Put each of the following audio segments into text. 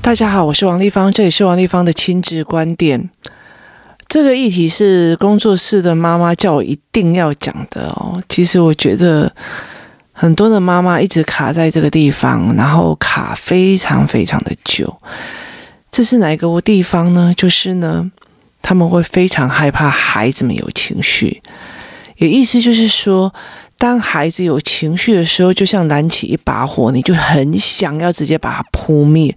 大家好，我是王丽芳，这里是王丽芳的亲子观点。这个议题是工作室的妈妈叫我一定要讲的哦。其实我觉得很多的妈妈一直卡在这个地方，然后卡非常非常的久。这是哪一个地方呢？就是呢，他们会非常害怕孩子们有情绪，也意思就是说。当孩子有情绪的时候，就像燃起一把火，你就很想要直接把它扑灭。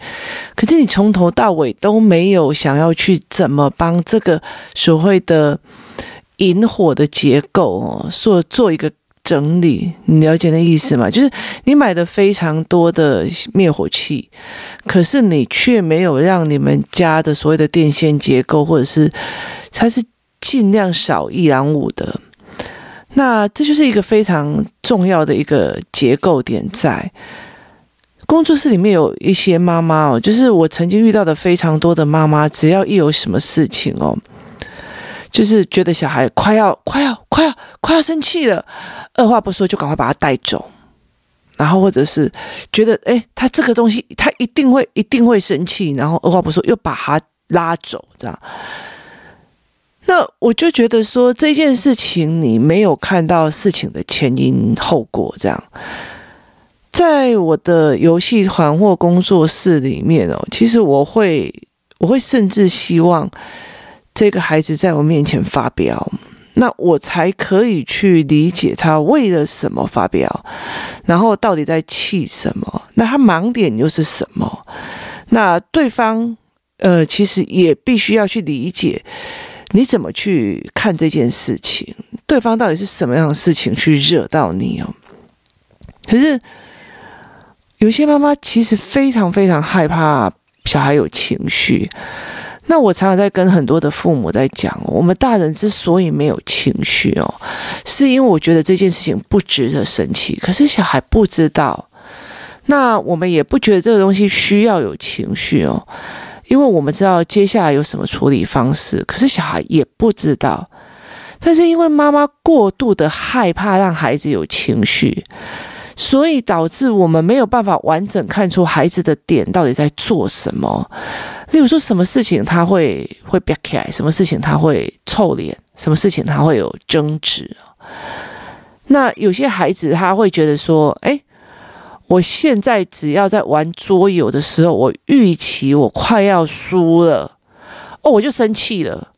可是你从头到尾都没有想要去怎么帮这个所谓的引火的结构哦，做做一个整理。你了解那意思吗？就是你买的非常多的灭火器，可是你却没有让你们家的所谓的电线结构，或者是它是尽量少易燃物的。那这就是一个非常重要的一个结构点，在工作室里面有一些妈妈哦，就是我曾经遇到的非常多的妈妈，只要一有什么事情哦，就是觉得小孩快要快要快要快要生气了，二话不说就赶快把他带走，然后或者是觉得诶，他这个东西他一定会一定会生气，然后二话不说又把他拉走，这样。那我就觉得说，这件事情你没有看到事情的前因后果，这样，在我的游戏团或工作室里面哦，其实我会，我会甚至希望这个孩子在我面前发飙，那我才可以去理解他为了什么发飙，然后到底在气什么，那他盲点又是什么？那对方呃，其实也必须要去理解。你怎么去看这件事情？对方到底是什么样的事情去惹到你哦？可是有些妈妈其实非常非常害怕小孩有情绪。那我常常在跟很多的父母在讲，我们大人之所以没有情绪哦，是因为我觉得这件事情不值得生气。可是小孩不知道，那我们也不觉得这个东西需要有情绪哦。因为我们知道接下来有什么处理方式，可是小孩也不知道。但是因为妈妈过度的害怕让孩子有情绪，所以导致我们没有办法完整看出孩子的点到底在做什么。例如说，什么事情他会会憋起来，什么事情他会臭脸，什么事情他会有争执。那有些孩子他会觉得说，哎。我现在只要在玩桌游的时候，我预期我快要输了，哦，我就生气了。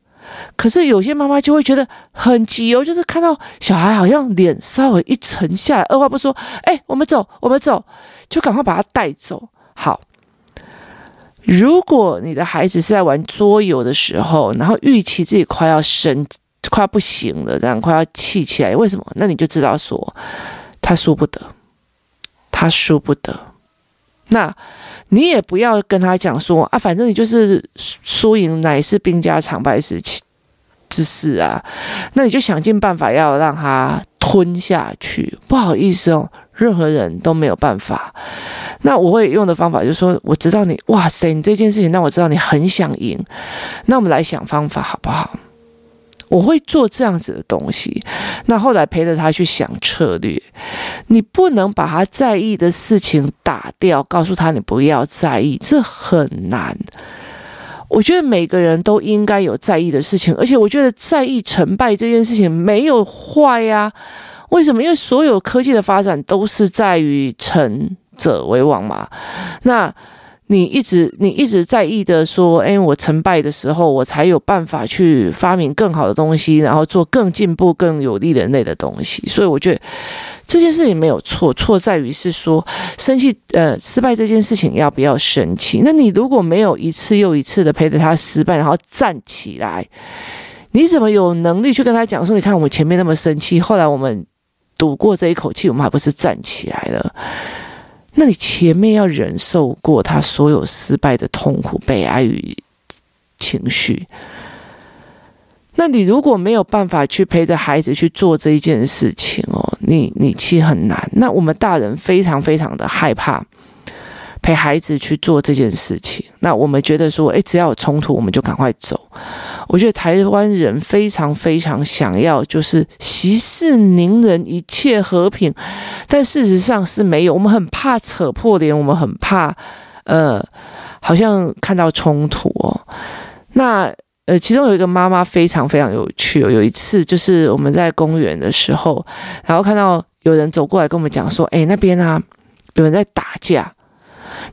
可是有些妈妈就会觉得很急哦，就是看到小孩好像脸稍微一沉下来，二话不说，哎，我们走，我们走，就赶快把他带走。好，如果你的孩子是在玩桌游的时候，然后预期自己快要生，快要不行了，这样快要气起来，为什么？那你就知道说他输不得。他输不得，那你也不要跟他讲说啊，反正你就是输赢乃是兵家常败事之事啊，那你就想尽办法要让他吞下去。不好意思哦，任何人都没有办法。那我会用的方法就是说，我知道你，哇塞，你这件事情让我知道你很想赢，那我们来想方法好不好？我会做这样子的东西，那后来陪着他去想策略。你不能把他在意的事情打掉，告诉他你不要在意，这很难。我觉得每个人都应该有在意的事情，而且我觉得在意成败这件事情没有坏呀。为什么？因为所有科技的发展都是在于成者为王嘛。那。你一直你一直在意的说，哎，我成败的时候，我才有办法去发明更好的东西，然后做更进步、更有利人类的东西。所以我觉得这件事情没有错，错在于是说生气，呃，失败这件事情要不要生气？那你如果没有一次又一次的陪着他失败，然后站起来，你怎么有能力去跟他讲说，你看我们前面那么生气，后来我们赌过这一口气，我们还不是站起来了？那你前面要忍受过他所有失败的痛苦、悲哀与情绪。那你如果没有办法去陪着孩子去做这一件事情哦，你你其实很难。那我们大人非常非常的害怕。陪孩子去做这件事情，那我们觉得说，诶，只要有冲突，我们就赶快走。我觉得台湾人非常非常想要，就是息事宁人，一切和平，但事实上是没有。我们很怕扯破脸，我们很怕呃，好像看到冲突哦。那呃，其中有一个妈妈非常非常有趣哦。有一次就是我们在公园的时候，然后看到有人走过来跟我们讲说：“哎，那边啊，有人在打架。”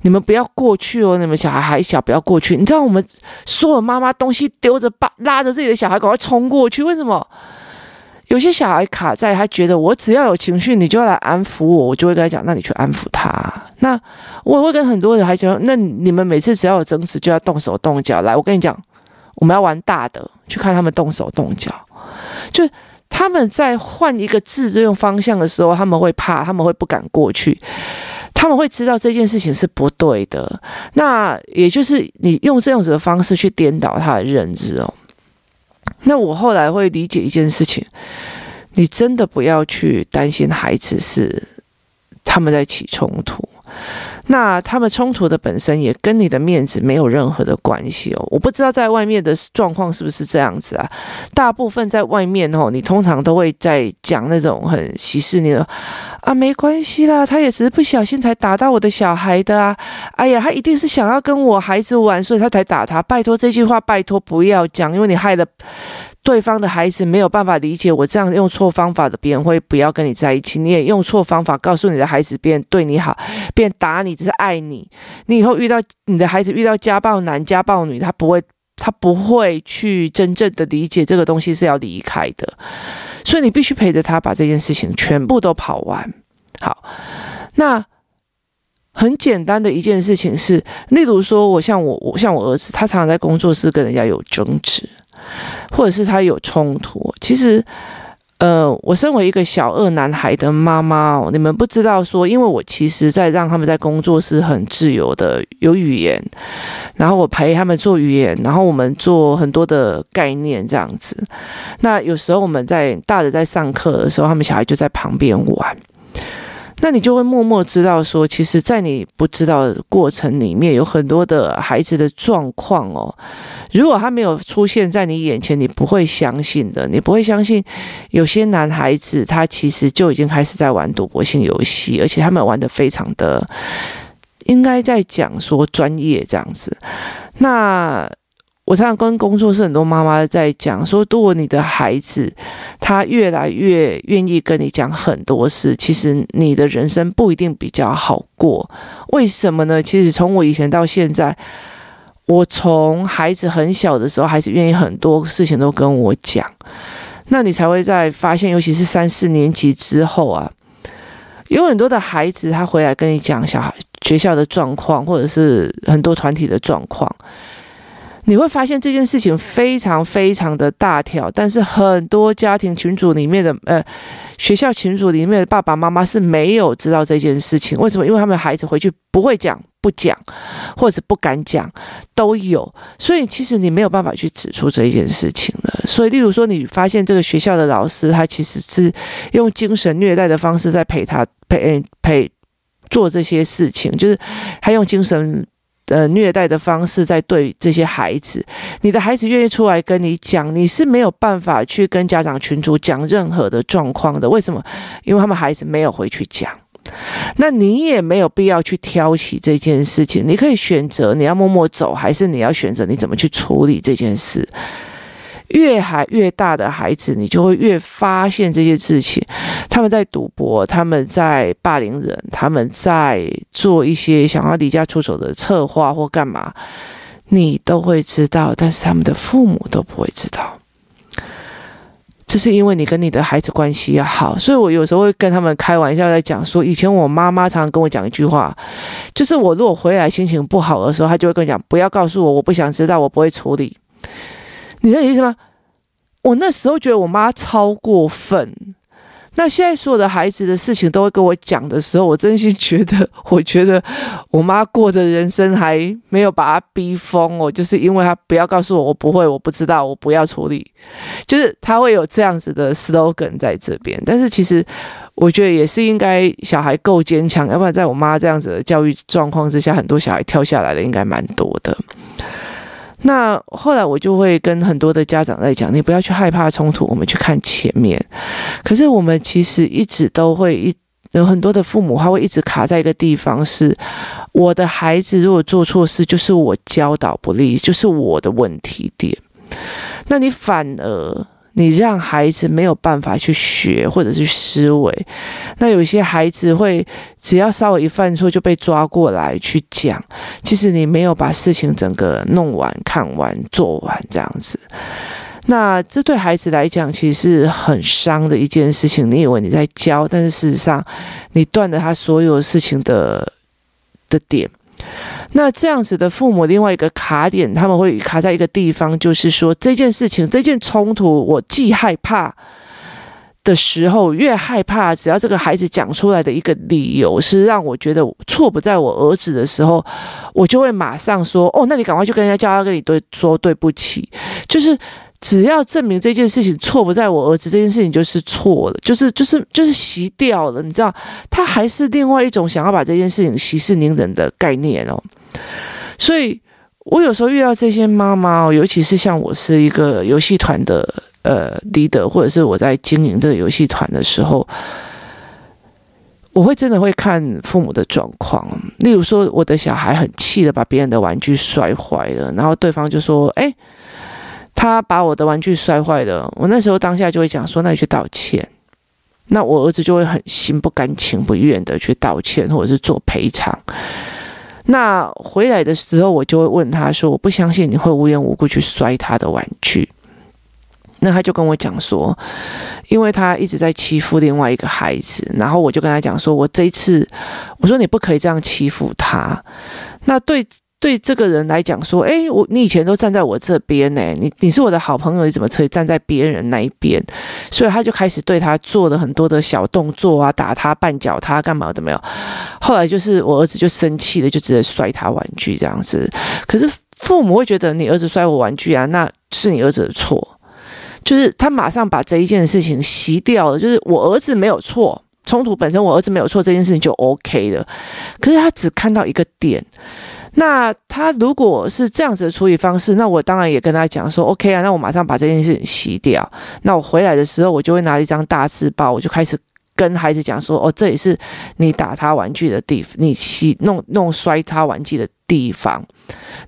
你们不要过去哦！你们小孩还小，不要过去。你知道我们所有妈妈东西丢着，把拉着自己的小孩赶快冲过去。为什么？有些小孩卡在，他觉得我只要有情绪，你就要来安抚我，我就会跟他讲，那你去安抚他。那我会跟很多人还讲，那你们每次只要有争执，就要动手动脚。来，我跟你讲，我们要玩大的，去看他们动手动脚。就他们在换一个字这种方向的时候，他们会怕，他们会不敢过去。他们会知道这件事情是不对的，那也就是你用这样子的方式去颠倒他的认知哦。那我后来会理解一件事情，你真的不要去担心孩子是他们在起冲突。那他们冲突的本身也跟你的面子没有任何的关系哦。我不知道在外面的状况是不是这样子啊？大部分在外面哦，你通常都会在讲那种很歧视你的啊，没关系啦，他也只是不小心才打到我的小孩的啊。哎呀，他一定是想要跟我孩子玩，所以他才打他。拜托这句话，拜托不要讲，因为你害了。对方的孩子没有办法理解我这样用错方法的，别人会不要跟你在一起。你也用错方法告诉你的孩子，别人对你好，别人打你只是爱你。你以后遇到你的孩子遇到家暴男、家暴女，他不会，他不会去真正的理解这个东西是要离开的。所以你必须陪着他把这件事情全部都跑完。好，那很简单的一件事情是，例如说，我像我，我像我儿子，他常常在工作室跟人家有争执。或者是他有冲突，其实，呃，我身为一个小二男孩的妈妈，你们不知道说，因为我其实在让他们在工作是很自由的有语言，然后我陪他们做语言，然后我们做很多的概念这样子。那有时候我们在大的在上课的时候，他们小孩就在旁边玩。那你就会默默知道说，其实，在你不知道的过程里面，有很多的孩子的状况哦。如果他没有出现在你眼前，你不会相信的。你不会相信，有些男孩子他其实就已经开始在玩赌博性游戏，而且他们玩得非常的，应该在讲说专业这样子。那。我常常跟工作室很多妈妈在讲说，如果你的孩子他越来越愿意跟你讲很多事，其实你的人生不一定比较好过。为什么呢？其实从我以前到现在，我从孩子很小的时候，孩子愿意很多事情都跟我讲，那你才会在发现，尤其是三四年级之后啊，有很多的孩子他回来跟你讲小孩学校的状况，或者是很多团体的状况。你会发现这件事情非常非常的大条，但是很多家庭群组里面的呃学校群组里面的爸爸妈妈是没有知道这件事情。为什么？因为他们的孩子回去不会讲、不讲，或者是不敢讲，都有。所以其实你没有办法去指出这一件事情的。所以，例如说，你发现这个学校的老师他其实是用精神虐待的方式在陪他陪陪做这些事情，就是他用精神。呃，虐待的方式在对这些孩子，你的孩子愿意出来跟你讲，你是没有办法去跟家长群主讲任何的状况的。为什么？因为他们孩子没有回去讲，那你也没有必要去挑起这件事情。你可以选择你要默默走，还是你要选择你怎么去处理这件事。越孩越大的孩子，你就会越发现这些事情。他们在赌博，他们在霸凌人，他们在做一些想要离家出走的策划或干嘛，你都会知道，但是他们的父母都不会知道。这是因为你跟你的孩子关系要好，所以我有时候会跟他们开玩笑在讲说，以前我妈妈常常跟我讲一句话，就是我如果回来心情不好的时候，她就会跟我讲，不要告诉我，我不想知道，我不会处理。你的意思吗？我那时候觉得我妈超过分。那现在所有的孩子的事情都会跟我讲的时候，我真心觉得，我觉得我妈过的人生还没有把她逼疯哦，就是因为她不要告诉我，我不会，我不知道，我不要处理，就是她会有这样子的 slogan 在这边。但是其实我觉得也是应该小孩够坚强，要不然在我妈这样子的教育状况之下，很多小孩跳下来的应该蛮多的。那后来我就会跟很多的家长在讲，你不要去害怕冲突，我们去看前面。可是我们其实一直都会一有很多的父母他会一直卡在一个地方是，我的孩子如果做错事，就是我教导不力，就是我的问题点。那你反而。你让孩子没有办法去学或者是思维，那有些孩子会只要稍微一犯错就被抓过来去讲，其实你没有把事情整个弄完、看完、做完这样子，那这对孩子来讲其实是很伤的一件事情。你以为你在教，但是事实上你断了他所有事情的的点。那这样子的父母，另外一个卡点，他们会卡在一个地方，就是说这件事情、这件冲突，我既害怕的时候，越害怕，只要这个孩子讲出来的一个理由是让我觉得错不在我儿子的时候，我就会马上说：“哦，那你赶快去跟人家叫他跟你对说对不起。”就是。只要证明这件事情错不在我儿子，这件事情就是错了，就是就是就是熄掉了，你知道，他还是另外一种想要把这件事情息事宁人的概念哦。所以我有时候遇到这些妈妈，尤其是像我是一个游戏团的呃 leader，或者是我在经营这个游戏团的时候，我会真的会看父母的状况。例如说，我的小孩很气的把别人的玩具摔坏了，然后对方就说：“哎。”他把我的玩具摔坏了，我那时候当下就会讲说：“那你去道歉。”那我儿子就会很心不甘情不愿的去道歉，或者是做赔偿。那回来的时候，我就会问他说：“我不相信你会无缘无故去摔他的玩具。”那他就跟我讲说：“因为他一直在欺负另外一个孩子。”然后我就跟他讲说：“我这一次，我说你不可以这样欺负他。”那对。对这个人来讲，说，诶，我你以前都站在我这边呢，你你是我的好朋友，你怎么可以站在别人那一边？所以他就开始对他做了很多的小动作啊，打他、绊脚他，干嘛的没有？后来就是我儿子就生气了，就直接摔他玩具这样子。可是父母会觉得你儿子摔我玩具啊，那是你儿子的错，就是他马上把这一件事情洗掉了，就是我儿子没有错，冲突本身我儿子没有错，这件事情就 OK 了。可是他只看到一个点。那他如果是这样子的处理方式，那我当然也跟他讲说，OK 啊，那我马上把这件事情洗掉。那我回来的时候，我就会拿一张大字报，我就开始跟孩子讲说，哦，这里是你打他玩具的地方，你洗弄弄摔他玩具的地方。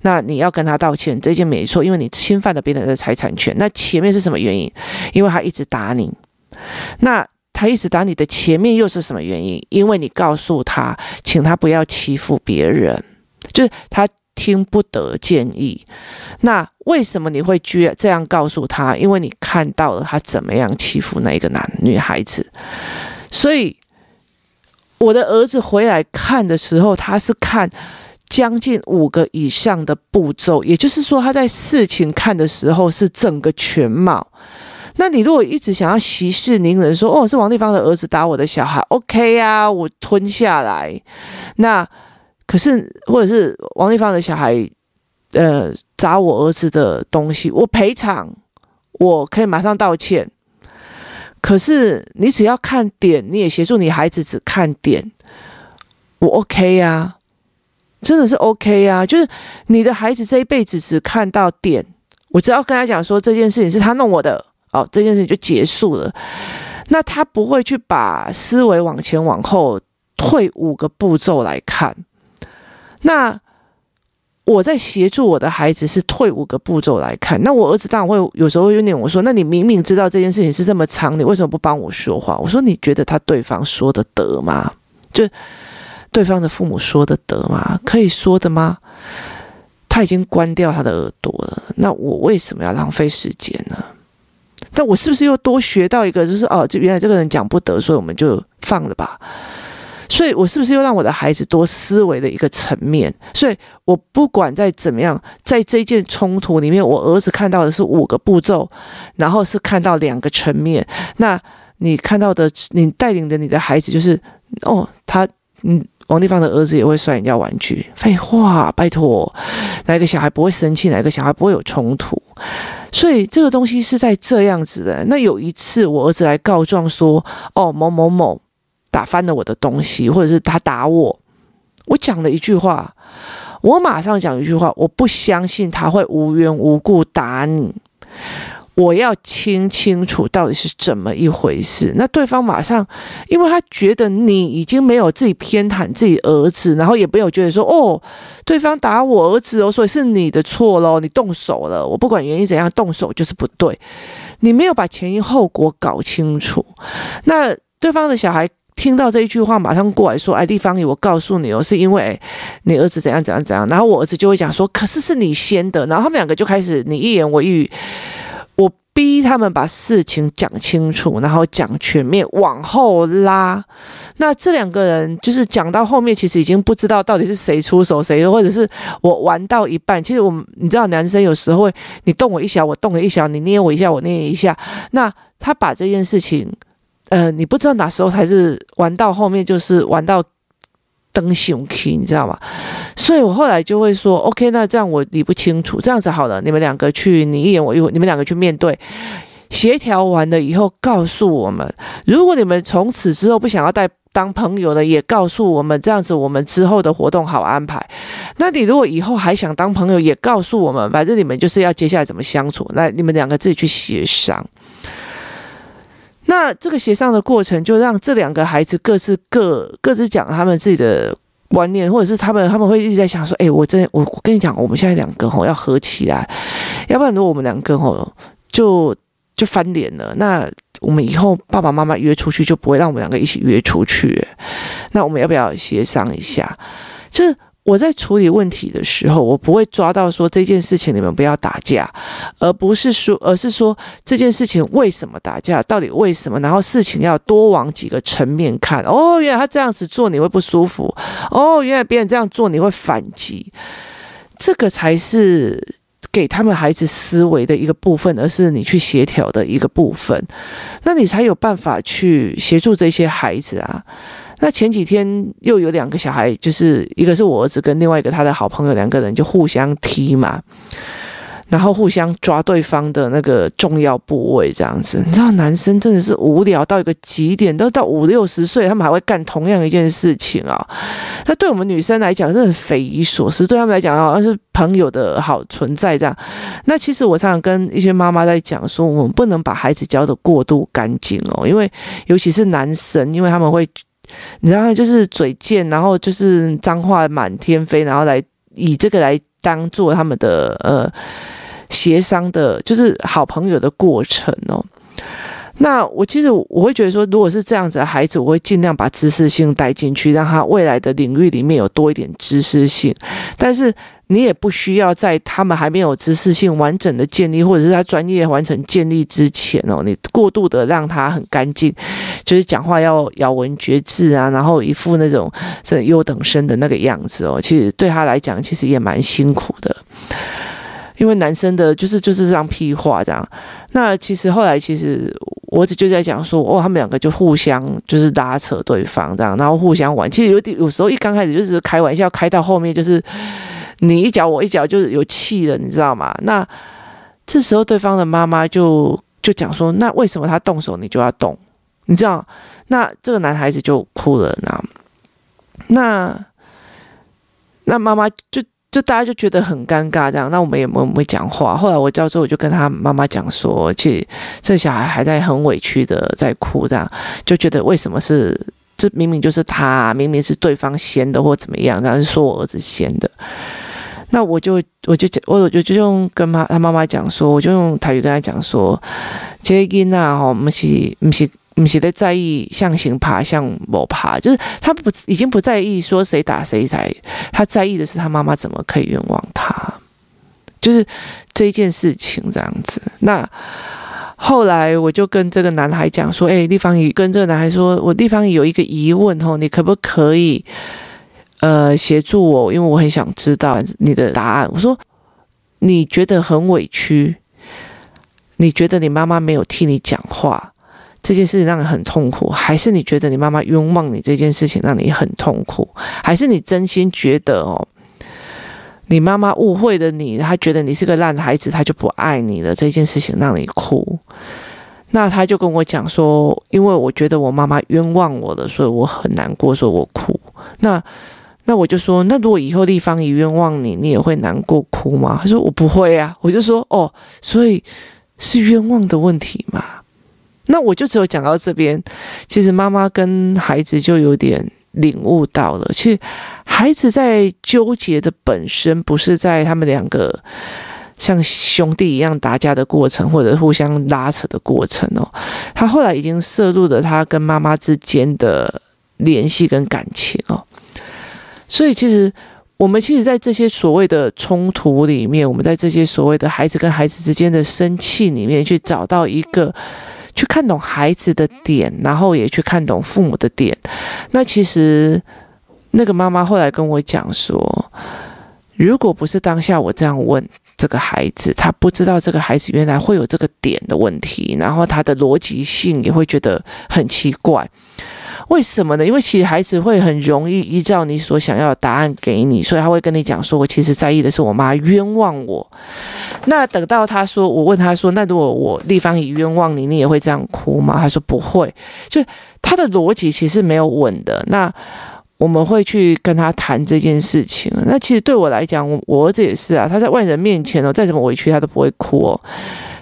那你要跟他道歉，这件没错，因为你侵犯了别人的财产权。那前面是什么原因？因为他一直打你。那他一直打你的前面又是什么原因？因为你告诉他，请他不要欺负别人。就是他听不得建议，那为什么你会居这样告诉他？因为你看到了他怎么样欺负那一个男女孩子，所以我的儿子回来看的时候，他是看将近五个以上的步骤，也就是说他在事情看的时候是整个全貌。那你如果一直想要息事宁人，说哦，是王丽芳的儿子打我的小孩，OK 呀、啊，我吞下来，那。可是，或者是王丽芳的小孩，呃，砸我儿子的东西，我赔偿，我可以马上道歉。可是，你只要看点，你也协助你孩子只看点，我 OK 呀、啊，真的是 OK 呀、啊。就是你的孩子这一辈子只看到点，我只要跟他讲说这件事情是他弄我的，哦，这件事情就结束了。那他不会去把思维往前往后退五个步骤来看。那我在协助我的孩子是退五个步骤来看，那我儿子当然会有时候会有点我说，那你明明知道这件事情是这么长，你为什么不帮我说话？我说你觉得他对方说得得吗？就对方的父母说得得吗？可以说的吗？他已经关掉他的耳朵了，那我为什么要浪费时间呢？但我是不是又多学到一个，就是哦，这原来这个人讲不得，所以我们就放了吧。所以，我是不是又让我的孩子多思维的一个层面？所以我不管再怎么样，在这件冲突里面，我儿子看到的是五个步骤，然后是看到两个层面。那你看到的，你带领的你的孩子，就是哦，他嗯，王丽芳的儿子也会摔人家玩具。废话，拜托，哪一个小孩不会生气？哪一个小孩不会有冲突？所以这个东西是在这样子的。那有一次，我儿子来告状说：“哦，某某某。”打翻了我的东西，或者是他打我，我讲了一句话，我马上讲一句话，我不相信他会无缘无故打你。我要听清楚到底是怎么一回事。那对方马上，因为他觉得你已经没有自己偏袒自己儿子，然后也没有觉得说哦，对方打我儿子哦，所以是你的错喽，你动手了。我不管原因怎样，动手就是不对。你没有把前因后果搞清楚。那对方的小孩听到这一句话，马上过来说：“哎，丽芳姨，我告诉你哦，是因为你儿子怎样怎样怎样。”然后我儿子就会讲说：“可是是你先的。”然后他们两个就开始你一言我一语。我逼他们把事情讲清楚，然后讲全面，往后拉。那这两个人就是讲到后面，其实已经不知道到底是谁出手谁，或者是我玩到一半。其实我们，你知道，男生有时候会，你动我一下，我动了一下，你捏我一下，我捏一下。那他把这件事情，呃，你不知道哪时候才是玩到后面，就是玩到。登熊 K，你知道吗？所以我后来就会说，OK，那这样我理不清楚，这样子好了，你们两个去，你一言我一语，你们两个去面对，协调完了以后，告诉我们，如果你们从此之后不想要带当朋友的，也告诉我们，这样子我们之后的活动好安排。那你如果以后还想当朋友，也告诉我们，反正你们就是要接下来怎么相处，那你们两个自己去协商。那这个协商的过程，就让这两个孩子各自各各自讲他们自己的观念，或者是他们他们会一直在想说：“哎，我真我我跟你讲，我们现在两个吼要合起来，要不然如果我们两个吼就就翻脸了，那我们以后爸爸妈妈约出去就不会让我们两个一起约出去。那我们要不要协商一下？就是。”我在处理问题的时候，我不会抓到说这件事情你们不要打架，而不是说，而是说这件事情为什么打架，到底为什么？然后事情要多往几个层面看。哦，原来他这样子做你会不舒服。哦，原来别人这样做你会反击。这个才是给他们孩子思维的一个部分，而是你去协调的一个部分。那你才有办法去协助这些孩子啊。那前几天又有两个小孩，就是一个是我儿子跟另外一个他的好朋友，两个人就互相踢嘛，然后互相抓对方的那个重要部位，这样子。你知道男生真的是无聊到一个极点，都到五六十岁，他们还会干同样一件事情啊。那对我们女生来讲，是很匪夷所思；对他们来讲，好像是朋友的好存在这样。那其实我常常跟一些妈妈在讲说，我们不能把孩子教得过度干净哦，因为尤其是男生，因为他们会。你知道，就是嘴贱，然后就是脏话满天飞，然后来以这个来当做他们的呃协商的，就是好朋友的过程哦。那我其实我会觉得说，如果是这样子的孩子，我会尽量把知识性带进去，让他未来的领域里面有多一点知识性，但是。你也不需要在他们还没有知识性完整的建立，或者是他专业完成建立之前哦，你过度的让他很干净，就是讲话要咬文嚼字啊，然后一副那种这优等生的那个样子哦，其实对他来讲其实也蛮辛苦的，因为男生的就是就是这样屁话这样。那其实后来其实我只就在讲说，哦，他们两个就互相就是拉扯对方这样，然后互相玩，其实有点有时候一刚开始就是开玩笑，开到后面就是。你一脚我一脚，就是有气了，你知道吗？那这时候对方的妈妈就就讲说：“那为什么他动手你就要动？你知道？”那这个男孩子就哭了，那那那妈妈就就大家就觉得很尴尬，这样。那我们也没没讲话。后来我叫做我就跟他妈妈讲说：“其实这小孩还在很委屈的在哭，这样就觉得为什么是这明明就是他，明明是对方先的或怎么样，然后说我儿子先的。”那我就我就讲，我就就用跟妈他妈妈讲说，我就用台语跟他讲说，这囡仔吼，不是不是不是在在意向行爬向某爬，就是他不已经不在意说谁打谁才，他在意的是他妈妈怎么可以冤枉他，就是这一件事情这样子。那后来我就跟这个男孩讲说，哎，丽芳姨跟这个男孩说，我丽芳姨有一个疑问吼，你可不可以？呃，协助我，因为我很想知道你的答案。我说，你觉得很委屈，你觉得你妈妈没有替你讲话，这件事情让你很痛苦，还是你觉得你妈妈冤枉你这件事情让你很痛苦，还是你真心觉得哦，你妈妈误会了你，她觉得你是个烂孩子，她就不爱你了，这件事情让你哭。那他就跟我讲说，因为我觉得我妈妈冤枉我了，所以我很难过，所以我哭。那那我就说，那如果以后丽芳姨冤枉你，你也会难过哭吗？他说我不会啊。我就说哦，所以是冤枉的问题嘛？那我就只有讲到这边，其实妈妈跟孩子就有点领悟到了，其实孩子在纠结的本身不是在他们两个像兄弟一样打架的过程，或者互相拉扯的过程哦，他后来已经摄入了他跟妈妈之间的联系跟感情哦，所以其实我们其实，在这些所谓的冲突里面，我们在这些所谓的孩子跟孩子之间的生气里面，去找到一个。去看懂孩子的点，然后也去看懂父母的点。那其实那个妈妈后来跟我讲说，如果不是当下我这样问这个孩子，他不知道这个孩子原来会有这个点的问题，然后他的逻辑性也会觉得很奇怪。为什么呢？因为其实孩子会很容易依照你所想要的答案给你，所以他会跟你讲说：“我其实在意的是我妈冤枉我。”那等到他说，我问他说：“那如果我立方体冤枉你，你也会这样哭吗？”他说：“不会。”就他的逻辑其实没有稳的。那我们会去跟他谈这件事情。那其实对我来讲，我我儿子也是啊。他在外人面前哦，再怎么委屈他都不会哭哦。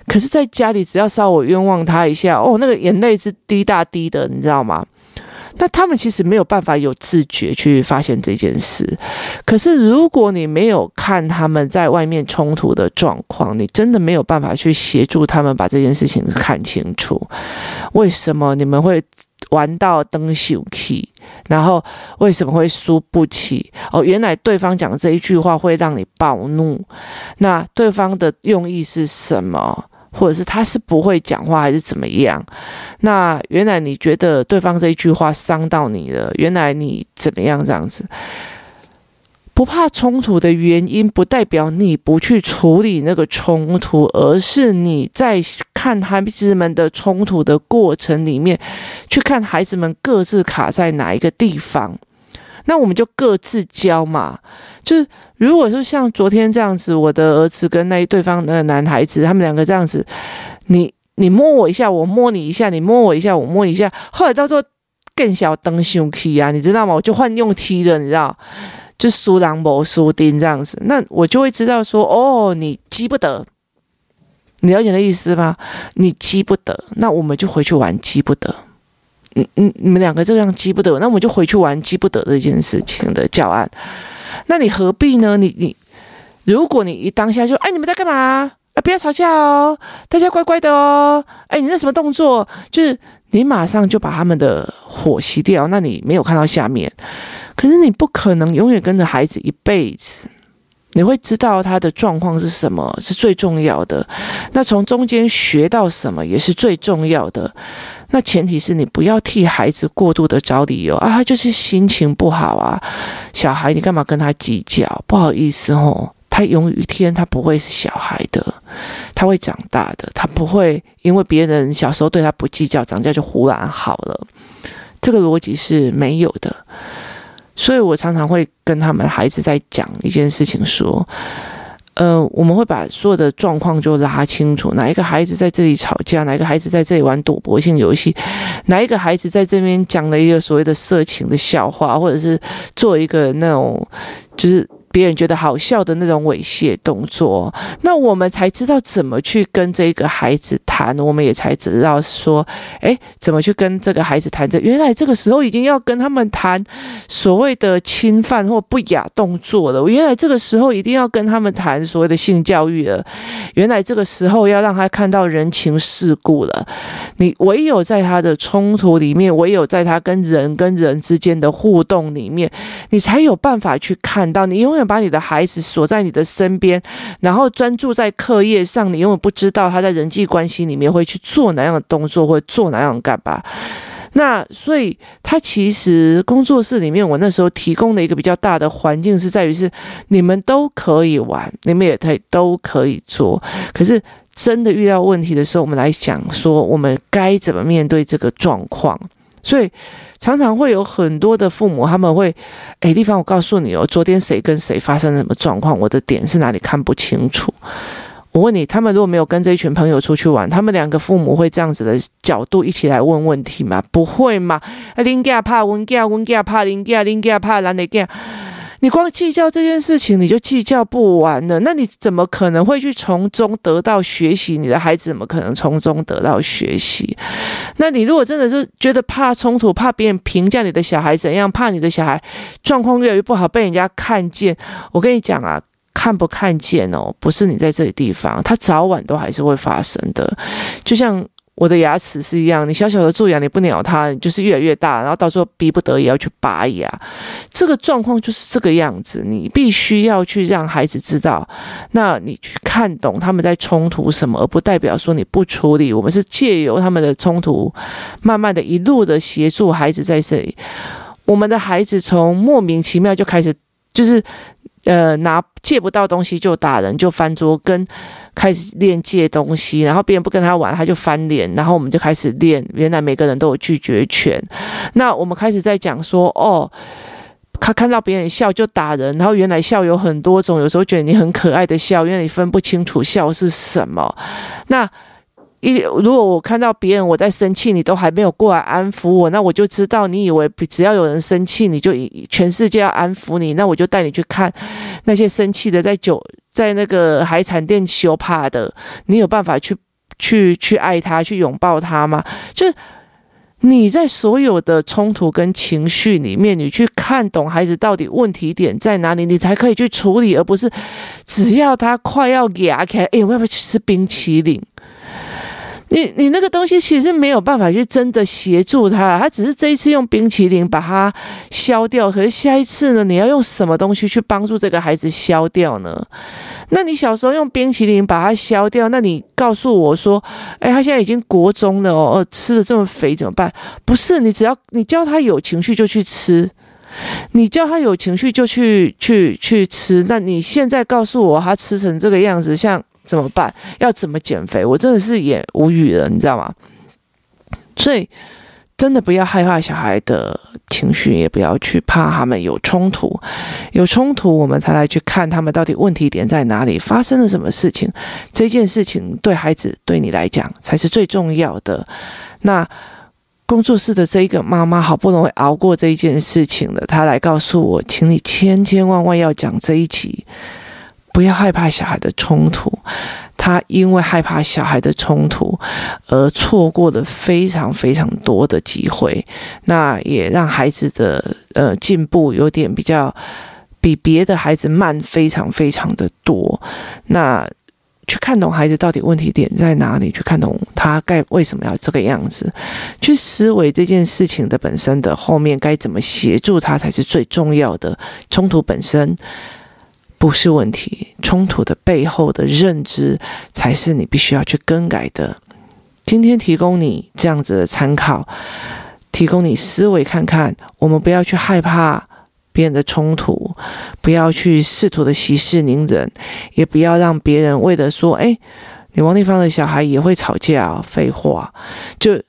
可是在家里，只要稍微冤枉他一下哦，那个眼泪是滴答滴的，你知道吗？那他们其实没有办法有自觉去发现这件事，可是如果你没有看他们在外面冲突的状况，你真的没有办法去协助他们把这件事情看清楚。为什么你们会玩到灯秀气，然后为什么会输不起？哦，原来对方讲这一句话会让你暴怒，那对方的用意是什么？或者是他是不会讲话还是怎么样？那原来你觉得对方这一句话伤到你了，原来你怎么样这样子？不怕冲突的原因，不代表你不去处理那个冲突，而是你在看孩子们的冲突的过程里面，去看孩子们各自卡在哪一个地方。那我们就各自教嘛，就是如果说像昨天这样子，我的儿子跟那一对方的男孩子，他们两个这样子，你你摸我一下，我摸你一下，你摸我一下，我摸一下，后来到时候更小灯熊踢啊，你知道吗？我就换用踢的，你知道，就输人无输阵这样子，那我就会知道说，哦，你激不得，你了解的意思吗？你激不得，那我们就回去玩激不得。嗯嗯，你们两个这样激不得，那我们就回去玩激不得这件事情的教案。那你何必呢？你你，如果你一当下就哎，你们在干嘛啊？不要吵架哦，大家乖乖的哦。哎，你那什么动作？就是你马上就把他们的火熄掉。那你没有看到下面，可是你不可能永远跟着孩子一辈子。你会知道他的状况是什么，是最重要的。那从中间学到什么也是最重要的。那前提是你不要替孩子过度的找理由啊，他就是心情不好啊。小孩，你干嘛跟他计较？不好意思哦，他有一天他不会是小孩的，他会长大的，他不会因为别人小时候对他不计较，长大就忽然好了。这个逻辑是没有的。所以我常常会跟他们孩子在讲一件事情，说，呃，我们会把所有的状况就拉清楚，哪一个孩子在这里吵架，哪一个孩子在这里玩赌博性游戏，哪一个孩子在这边讲了一个所谓的色情的笑话，或者是做一个那种就是。别人觉得好笑的那种猥亵动作，那我们才知道怎么去跟这个孩子谈，我们也才知道说，诶，怎么去跟这个孩子谈这？原来这个时候已经要跟他们谈所谓的侵犯或不雅动作了。原来这个时候一定要跟他们谈所谓的性教育了。原来这个时候要让他看到人情世故了。你唯有在他的冲突里面，唯有在他跟人跟人之间的互动里面，你才有办法去看到。你永远。把你的孩子锁在你的身边，然后专注在课业上，你永远不知道他在人际关系里面会去做哪样的动作，或做哪样干嘛。那所以，他其实工作室里面，我那时候提供的一个比较大的环境是在于是你们都可以玩，你们也可以都可以做。可是真的遇到问题的时候，我们来想说，我们该怎么面对这个状况。所以常常会有很多的父母，他们会，诶，丽芳，我告诉你哦，昨天谁跟谁发生了什么状况？我的点是哪里看不清楚？我问你，他们如果没有跟这一群朋友出去玩，他们两个父母会这样子的角度一起来问问题吗？不会吗？啊，林家怕温家，温家怕林家，林家怕兰的家，你光计较这件事情，你就计较不完了。那你怎么可能会去从中得到学习？你的孩子怎么可能从中得到学习？那你如果真的是觉得怕冲突，怕别人评价你的小孩怎样，怕你的小孩状况越来越不好被人家看见，我跟你讲啊，看不看见哦，不是你在这里地方，他早晚都还是会发生的，就像。我的牙齿是一样，你小小的蛀牙，你不鸟它，你就是越来越大，然后到时候逼不得已要去拔牙，这个状况就是这个样子。你必须要去让孩子知道，那你去看懂他们在冲突什么，而不代表说你不处理。我们是借由他们的冲突，慢慢的一路的协助孩子在这里。我们的孩子从莫名其妙就开始，就是呃拿借不到东西就打人，就翻桌跟。开始练借东西，然后别人不跟他玩，他就翻脸，然后我们就开始练。原来每个人都有拒绝权。那我们开始在讲说，哦，他看到别人笑就打人，然后原来笑有很多种，有时候觉得你很可爱的笑，因为你分不清楚笑是什么。那一如果我看到别人我在生气，你都还没有过来安抚我，那我就知道你以为只要有人生气，你就全世界要安抚你，那我就带你去看那些生气的在酒。在那个海产店修怕的，你有办法去去去爱他，去拥抱他吗？就是你在所有的冲突跟情绪里面，你去看懂孩子到底问题点在哪里，你才可以去处理，而不是只要他快要牙开，哎，我要不要去吃冰淇淋？你你那个东西其实没有办法去真的协助他，他只是这一次用冰淇淋把它消掉，可是下一次呢，你要用什么东西去帮助这个孩子消掉呢？那你小时候用冰淇淋把它消掉，那你告诉我说，哎，他现在已经国中了哦，吃的这么肥怎么办？不是，你只要你叫他有情绪就去吃，你叫他有情绪就去去去吃。那你现在告诉我他吃成这个样子，像。怎么办？要怎么减肥？我真的是也无语了，你知道吗？所以真的不要害怕小孩的情绪，也不要去怕他们有冲突。有冲突，我们才来去看他们到底问题点在哪里，发生了什么事情。这件事情对孩子对你来讲才是最重要的。那工作室的这一个妈妈好不容易熬过这一件事情了，她来告诉我，请你千千万万要讲这一集。不要害怕小孩的冲突，他因为害怕小孩的冲突而错过了非常非常多的机会，那也让孩子的呃进步有点比较比别的孩子慢非常非常的多。那去看懂孩子到底问题点在哪里，去看懂他该为什么要这个样子，去思维这件事情的本身的后面该怎么协助他才是最重要的。冲突本身。不是问题，冲突的背后的认知才是你必须要去更改的。今天提供你这样子的参考，提供你思维看看。我们不要去害怕别人的冲突，不要去试图的息事宁人，也不要让别人为了说，哎，你王丽芳的小孩也会吵架哦，废话，就。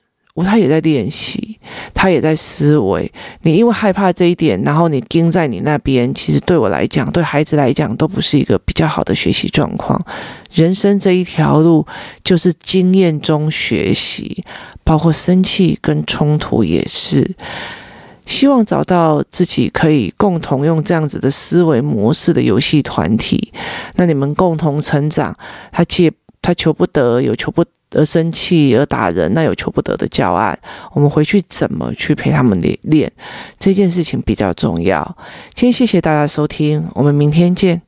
他也在练习，他也在思维。你因为害怕这一点，然后你盯在你那边，其实对我来讲，对孩子来讲，都不是一个比较好的学习状况。人生这一条路，就是经验中学习，包括生气跟冲突也是。希望找到自己可以共同用这样子的思维模式的游戏团体，那你们共同成长。他借他求不得，有求不。而生气而打人，那有求不得的教案，我们回去怎么去陪他们练练这件事情比较重要。今天谢谢大家收听，我们明天见。